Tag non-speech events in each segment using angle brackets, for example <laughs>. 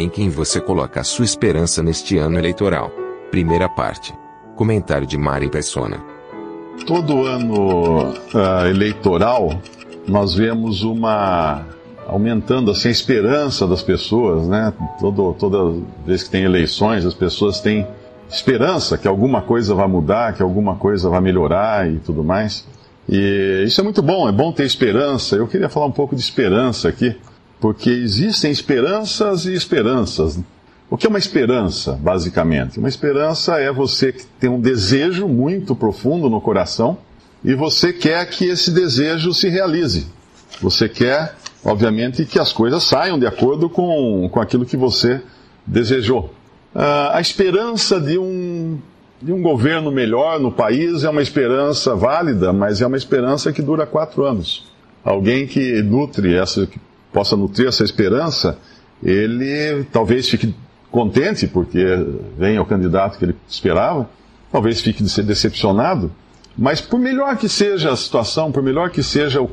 Em quem você coloca a sua esperança neste ano eleitoral? Primeira parte. Comentário de Mari Persona. Todo ano ah, eleitoral, nós vemos uma aumentando assim a esperança das pessoas, né? Todo, toda vez que tem eleições, as pessoas têm esperança que alguma coisa vai mudar, que alguma coisa vai melhorar e tudo mais. E isso é muito bom, é bom ter esperança. Eu queria falar um pouco de esperança aqui, porque existem esperanças e esperanças. O que é uma esperança, basicamente? Uma esperança é você que tem um desejo muito profundo no coração e você quer que esse desejo se realize. Você quer, obviamente, que as coisas saiam de acordo com, com aquilo que você desejou. Ah, a esperança de um, de um governo melhor no país é uma esperança válida, mas é uma esperança que dura quatro anos. Alguém que nutre essa, possa nutrir essa esperança, ele talvez fique contente porque vem o candidato que ele esperava, talvez fique decepcionado, mas por melhor que seja a situação, por melhor que seja o,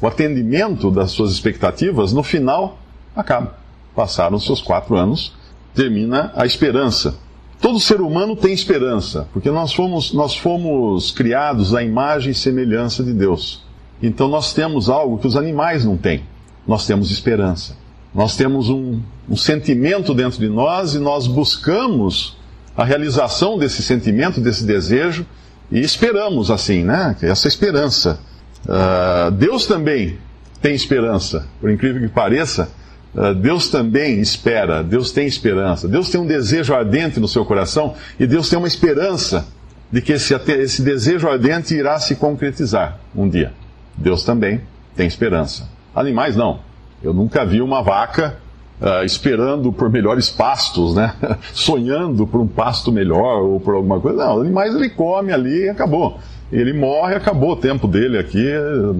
o atendimento das suas expectativas, no final acaba. Passaram seus quatro anos, termina a esperança. Todo ser humano tem esperança, porque nós fomos, nós fomos criados à imagem e semelhança de Deus. Então nós temos algo que os animais não têm. Nós temos esperança. Nós temos um, um sentimento dentro de nós e nós buscamos a realização desse sentimento, desse desejo, e esperamos assim, né? Essa esperança. Uh, Deus também tem esperança, por incrível que pareça. Uh, Deus também espera, Deus tem esperança. Deus tem um desejo ardente no seu coração e Deus tem uma esperança de que esse, esse desejo ardente irá se concretizar um dia. Deus também tem esperança. Animais não. Eu nunca vi uma vaca uh, esperando por melhores pastos, né? <laughs> Sonhando por um pasto melhor ou por alguma coisa. Não, animais ele come ali e acabou. Ele morre, acabou o tempo dele aqui.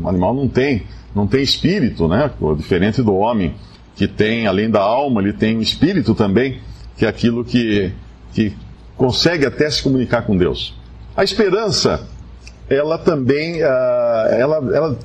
O animal não tem, não tem espírito, né? Diferente do homem que tem, além da alma, ele tem um espírito também, que é aquilo que, que consegue até se comunicar com Deus. A esperança, ela também, uh, ela, ela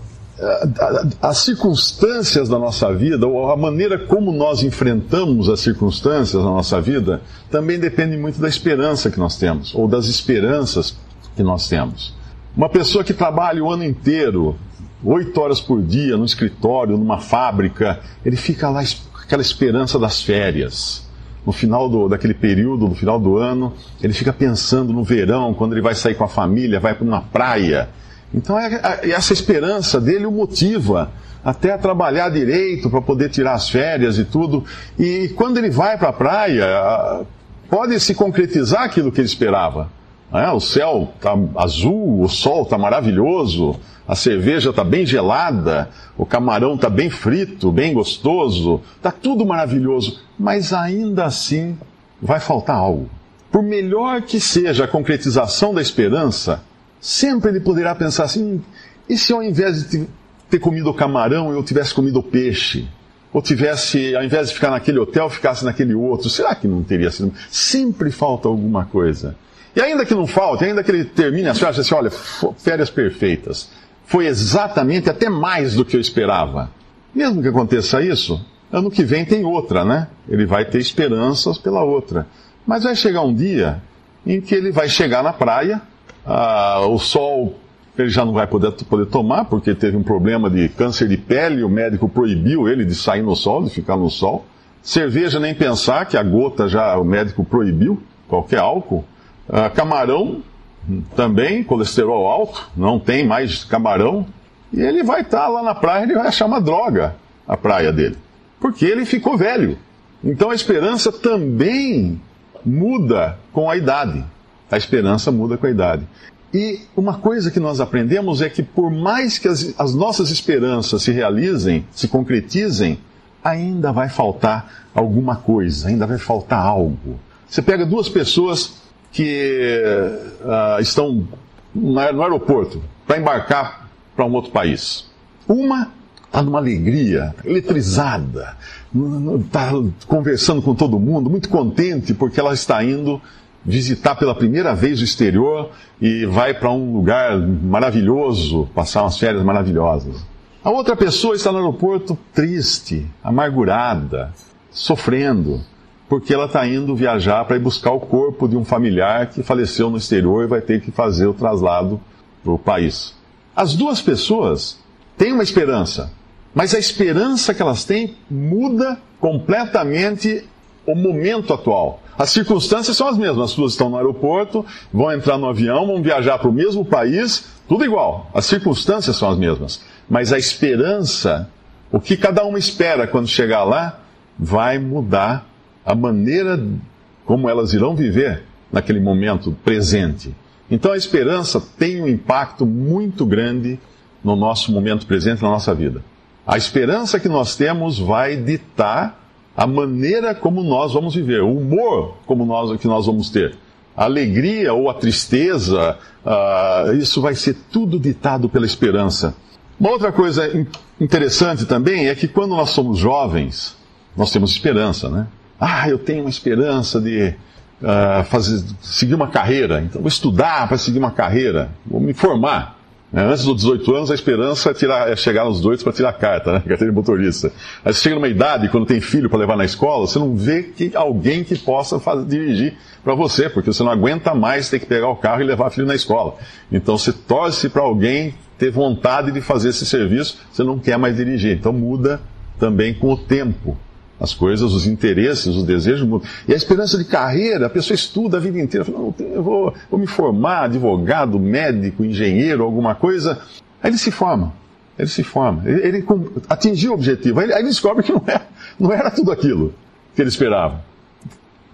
as circunstâncias da nossa vida, ou a maneira como nós enfrentamos as circunstâncias da nossa vida, também depende muito da esperança que nós temos, ou das esperanças que nós temos. Uma pessoa que trabalha o ano inteiro, oito horas por dia, no escritório, numa fábrica, ele fica lá com aquela esperança das férias. No final do, daquele período, no final do ano, ele fica pensando no verão, quando ele vai sair com a família, vai para uma praia então é, é, essa esperança dele o motiva até a trabalhar direito para poder tirar as férias e tudo. E quando ele vai para a praia, pode se concretizar aquilo que ele esperava. É, o céu está azul, o sol está maravilhoso, a cerveja está bem gelada, o camarão está bem frito, bem gostoso, está tudo maravilhoso. Mas ainda assim vai faltar algo. Por melhor que seja a concretização da esperança, Sempre ele poderá pensar assim: e se ao invés de ter comido camarão eu tivesse comido peixe? Ou tivesse, ao invés de ficar naquele hotel, ficasse naquele outro? Será que não teria sido? Sempre falta alguma coisa. E ainda que não falte, ainda que ele termine as férias, assim, olha, férias perfeitas. Foi exatamente até mais do que eu esperava. Mesmo que aconteça isso, ano que vem tem outra, né? Ele vai ter esperanças pela outra. Mas vai chegar um dia em que ele vai chegar na praia, ah, o sol ele já não vai poder, poder tomar, porque teve um problema de câncer de pele, o médico proibiu ele de sair no sol, de ficar no sol. Cerveja nem pensar, que a gota já o médico proibiu, qualquer álcool. Ah, camarão, também, colesterol alto, não tem mais camarão. E ele vai estar tá lá na praia, ele vai achar uma droga a praia dele. Porque ele ficou velho. Então a esperança também muda com a idade. A esperança muda com a idade. E uma coisa que nós aprendemos é que, por mais que as, as, nossas esperanças se realizem, se concretizem, ainda vai faltar alguma coisa, ainda vai faltar algo. Você pega duas pessoas que uh, estão no aeroporto para embarcar para um outro país. Uma está numa alegria, eletrizada, está conversando com todo mundo, muito contente porque ela está indo visitar pela primeira vez o exterior e vai para um lugar maravilhoso, passar umas férias maravilhosas. A outra pessoa está no aeroporto triste, amargurada, sofrendo, porque ela está indo viajar para ir buscar o corpo de um familiar que faleceu no exterior e vai ter que fazer o traslado para o país. As duas pessoas têm uma esperança, mas a esperança que elas têm muda completamente o momento atual. As circunstâncias são as mesmas. As duas estão no aeroporto, vão entrar no avião, vão viajar para o mesmo país, tudo igual. As circunstâncias são as mesmas. Mas a esperança, o que cada uma espera quando chegar lá, vai mudar a maneira como elas irão viver naquele momento presente. Então a esperança tem um impacto muito grande no nosso momento presente, na nossa vida. A esperança que nós temos vai ditar a maneira como nós vamos viver, o humor como nós, que nós vamos ter, a alegria ou a tristeza, uh, isso vai ser tudo ditado pela esperança. Uma outra coisa interessante também é que quando nós somos jovens, nós temos esperança, né? Ah, eu tenho uma esperança de uh, fazer, seguir uma carreira, então vou estudar para seguir uma carreira, vou me formar. É, antes dos 18 anos, a esperança é, tirar, é chegar nos 18 para tirar a carta, né? <laughs> carteira de motorista. Aí você chega numa idade, quando tem filho para levar na escola, você não vê que alguém que possa fazer, dirigir para você, porque você não aguenta mais ter que pegar o carro e levar filho na escola. Então você torce para alguém ter vontade de fazer esse serviço, você não quer mais dirigir. Então muda também com o tempo as coisas, os interesses, os desejos. E a esperança de carreira, a pessoa estuda a vida inteira, fala, não, eu vou, vou me formar, advogado, médico, engenheiro, alguma coisa. Aí ele se forma. Ele se forma. Ele, ele atingiu o objetivo. Aí, ele descobre que não era, não era tudo aquilo que ele esperava.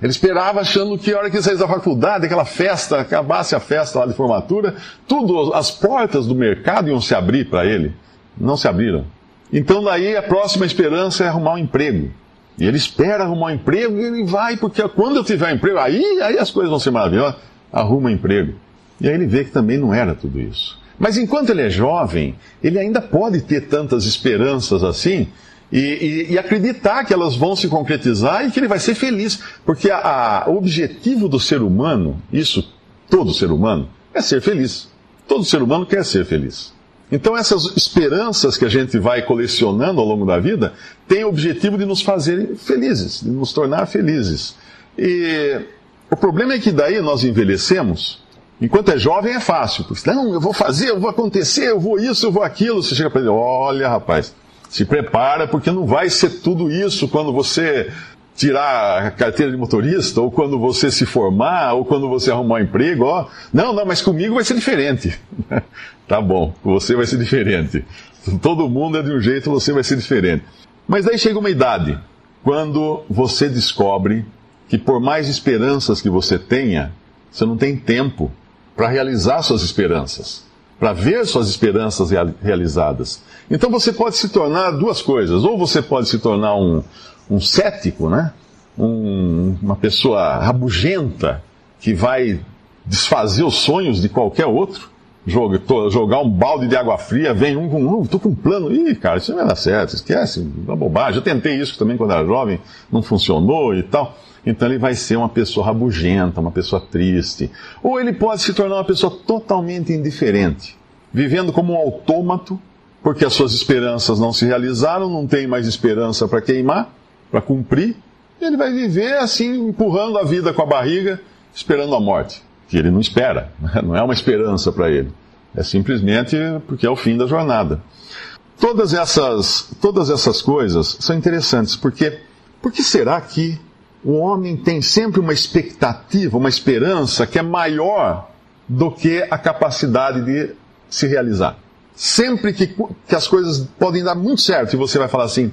Ele esperava achando que a hora que saísse da faculdade, aquela festa, acabasse a festa lá de formatura, tudo, as portas do mercado iam se abrir para ele. Não se abriram. Então daí a próxima esperança é arrumar um emprego. E ele espera arrumar um emprego e ele vai, porque quando eu tiver emprego, aí, aí as coisas vão ser maravilhosas. Arruma um emprego. E aí ele vê que também não era tudo isso. Mas enquanto ele é jovem, ele ainda pode ter tantas esperanças assim e, e, e acreditar que elas vão se concretizar e que ele vai ser feliz. Porque o objetivo do ser humano, isso, todo ser humano, é ser feliz. Todo ser humano quer ser feliz. Então, essas esperanças que a gente vai colecionando ao longo da vida têm o objetivo de nos fazer felizes, de nos tornar felizes. E o problema é que daí nós envelhecemos. Enquanto é jovem é fácil, porque não, eu vou fazer, eu vou acontecer, eu vou isso, eu vou aquilo. Você chega para ele, olha rapaz, se prepara porque não vai ser tudo isso quando você tirar a carteira de motorista, ou quando você se formar, ou quando você arrumar um emprego, ó. Não, não, mas comigo vai ser diferente. <laughs> tá bom, você vai ser diferente. Todo mundo é de um jeito, você vai ser diferente. Mas aí chega uma idade, quando você descobre que por mais esperanças que você tenha, você não tem tempo para realizar suas esperanças, para ver suas esperanças realizadas. Então você pode se tornar duas coisas. Ou você pode se tornar um, um cético, né? Um, uma pessoa rabugenta que vai desfazer os sonhos de qualquer outro, joga, jogar um balde de água fria, vem um com um, tô com um plano, ih, cara, isso não vai dar certo, esquece, uma bobagem. Eu tentei isso também quando era jovem, não funcionou e tal. Então ele vai ser uma pessoa rabugenta, uma pessoa triste. Ou ele pode se tornar uma pessoa totalmente indiferente, vivendo como um autômato, porque as suas esperanças não se realizaram, não tem mais esperança para queimar, para cumprir, ele vai viver assim, empurrando a vida com a barriga, esperando a morte, que ele não espera, <laughs> não é uma esperança para ele, é simplesmente porque é o fim da jornada. Todas essas, todas essas coisas são interessantes, porque por que será que o homem tem sempre uma expectativa, uma esperança que é maior do que a capacidade de se realizar? Sempre que, que as coisas podem dar muito certo e você vai falar assim,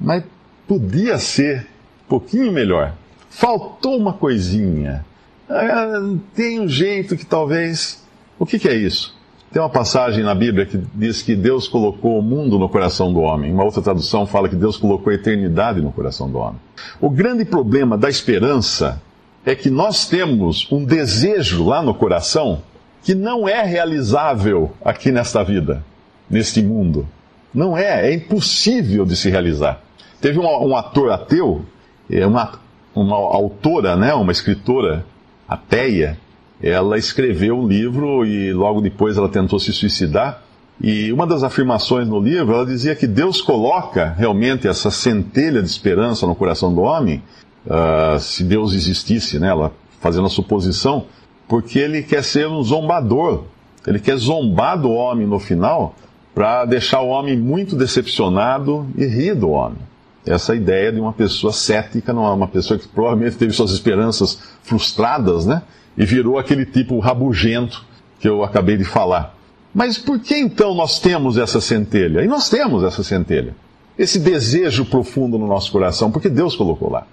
mas podia ser um pouquinho melhor. Faltou uma coisinha. Ah, tem um jeito que talvez O que, que é isso? Tem uma passagem na Bíblia que diz que Deus colocou o mundo no coração do homem. Uma outra tradução fala que Deus colocou a eternidade no coração do homem. O grande problema da esperança é que nós temos um desejo lá no coração que não é realizável aqui nesta vida, neste mundo. Não é, é impossível de se realizar. Teve um, um ator ateu, é uma, uma autora, né, uma escritora ateia, ela escreveu um livro e logo depois ela tentou se suicidar. E uma das afirmações no livro, ela dizia que Deus coloca realmente essa centelha de esperança no coração do homem, uh, se Deus existisse, né, ela fazendo a suposição, porque ele quer ser um zombador. Ele quer zombar do homem no final para deixar o homem muito decepcionado e rir do homem. Essa é ideia de uma pessoa cética, uma pessoa que provavelmente teve suas esperanças frustradas, né? e virou aquele tipo rabugento que eu acabei de falar. Mas por que então nós temos essa centelha? E nós temos essa centelha. Esse desejo profundo no nosso coração, porque Deus colocou lá.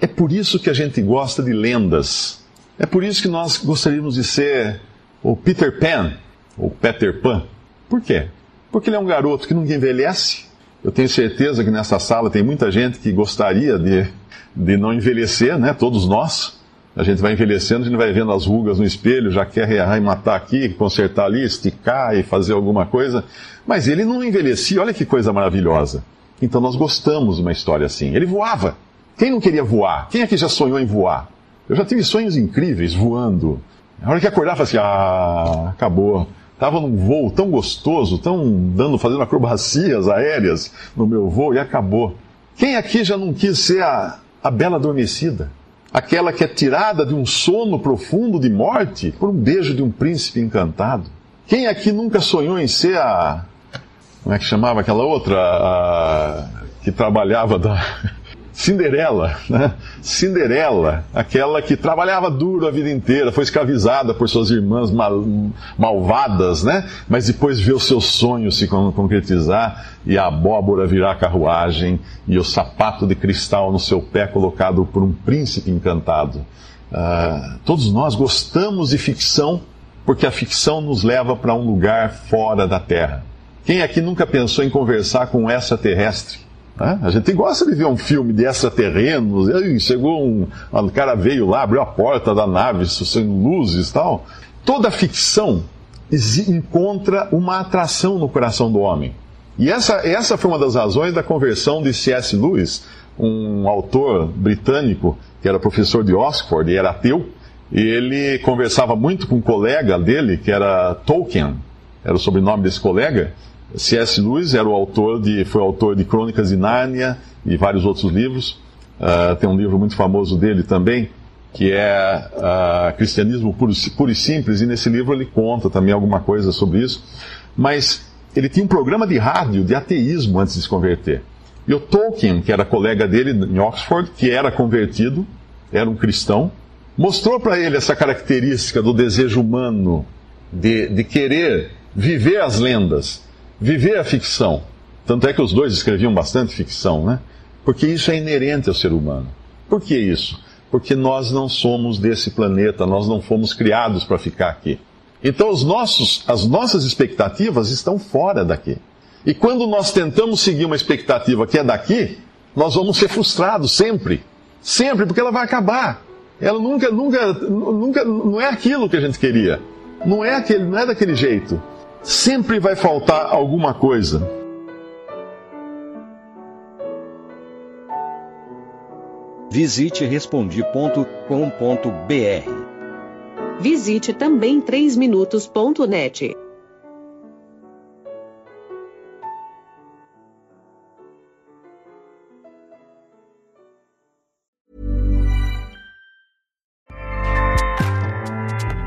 É por isso que a gente gosta de lendas. É por isso que nós gostaríamos de ser o Peter Pan, ou Peter Pan. Por quê? Porque ele é um garoto que nunca envelhece. Eu tenho certeza que nessa sala tem muita gente que gostaria de, de não envelhecer, né? Todos nós. A gente vai envelhecendo, a gente vai vendo as rugas no espelho, já quer matar aqui, consertar ali, esticar e fazer alguma coisa. Mas ele não envelhecia, olha que coisa maravilhosa. Então nós gostamos de uma história assim. Ele voava. Quem não queria voar? Quem aqui já sonhou em voar? Eu já tive sonhos incríveis voando. A hora que acordar, falei assim: ah, acabou. Estava num voo tão gostoso, tão dando, fazendo acrobacias aéreas no meu voo e acabou. Quem aqui já não quis ser a, a bela adormecida? aquela que é tirada de um sono profundo de morte por um beijo de um príncipe encantado. Quem aqui nunca sonhou em ser a. Como é que chamava aquela outra? A, que trabalhava da. Cinderela, né? Cinderela, aquela que trabalhava duro a vida inteira, foi escravizada por suas irmãs mal, malvadas, né? Mas depois viu seus sonhos se concretizar e a abóbora virar carruagem e o sapato de cristal no seu pé colocado por um príncipe encantado. Uh, todos nós gostamos de ficção porque a ficção nos leva para um lugar fora da Terra. Quem aqui nunca pensou em conversar com um extraterrestre? Né? A gente gosta de ver um filme de extraterrenos, e chegou um, um cara veio lá, abriu a porta da nave, sem luzes e tal. Toda ficção encontra uma atração no coração do homem. E essa, essa foi uma das razões da conversão de C.S. Lewis, um autor britânico que era professor de Oxford e era ateu. E ele conversava muito com um colega dele, que era Tolkien, era o sobrenome desse colega, C.S. Lewis era o autor de, foi autor de Crônicas de Nárnia e vários outros livros. Uh, tem um livro muito famoso dele também, que é uh, Cristianismo puro, puro, e Simples, e nesse livro ele conta também alguma coisa sobre isso. Mas ele tinha um programa de rádio de ateísmo antes de se converter. E o Tolkien, que era colega dele em Oxford, que era convertido, era um cristão, mostrou para ele essa característica do desejo humano de, de querer viver as lendas, viver a ficção. Tanto é que os dois escreviam bastante ficção, né? Porque isso é inerente ao ser humano. Por que isso? Porque nós não somos desse planeta, nós não fomos criados para ficar aqui. Então os nossos, as nossas expectativas estão fora daqui. E quando nós tentamos seguir uma expectativa que é daqui, nós vamos ser frustrados sempre. Sempre, porque ela vai acabar. Ela nunca, nunca, nunca, não é aquilo que a gente queria. Não é aquele, não é daquele jeito sempre vai faltar alguma coisa. Visite respondi.com.br. Visite também 3minutos.net.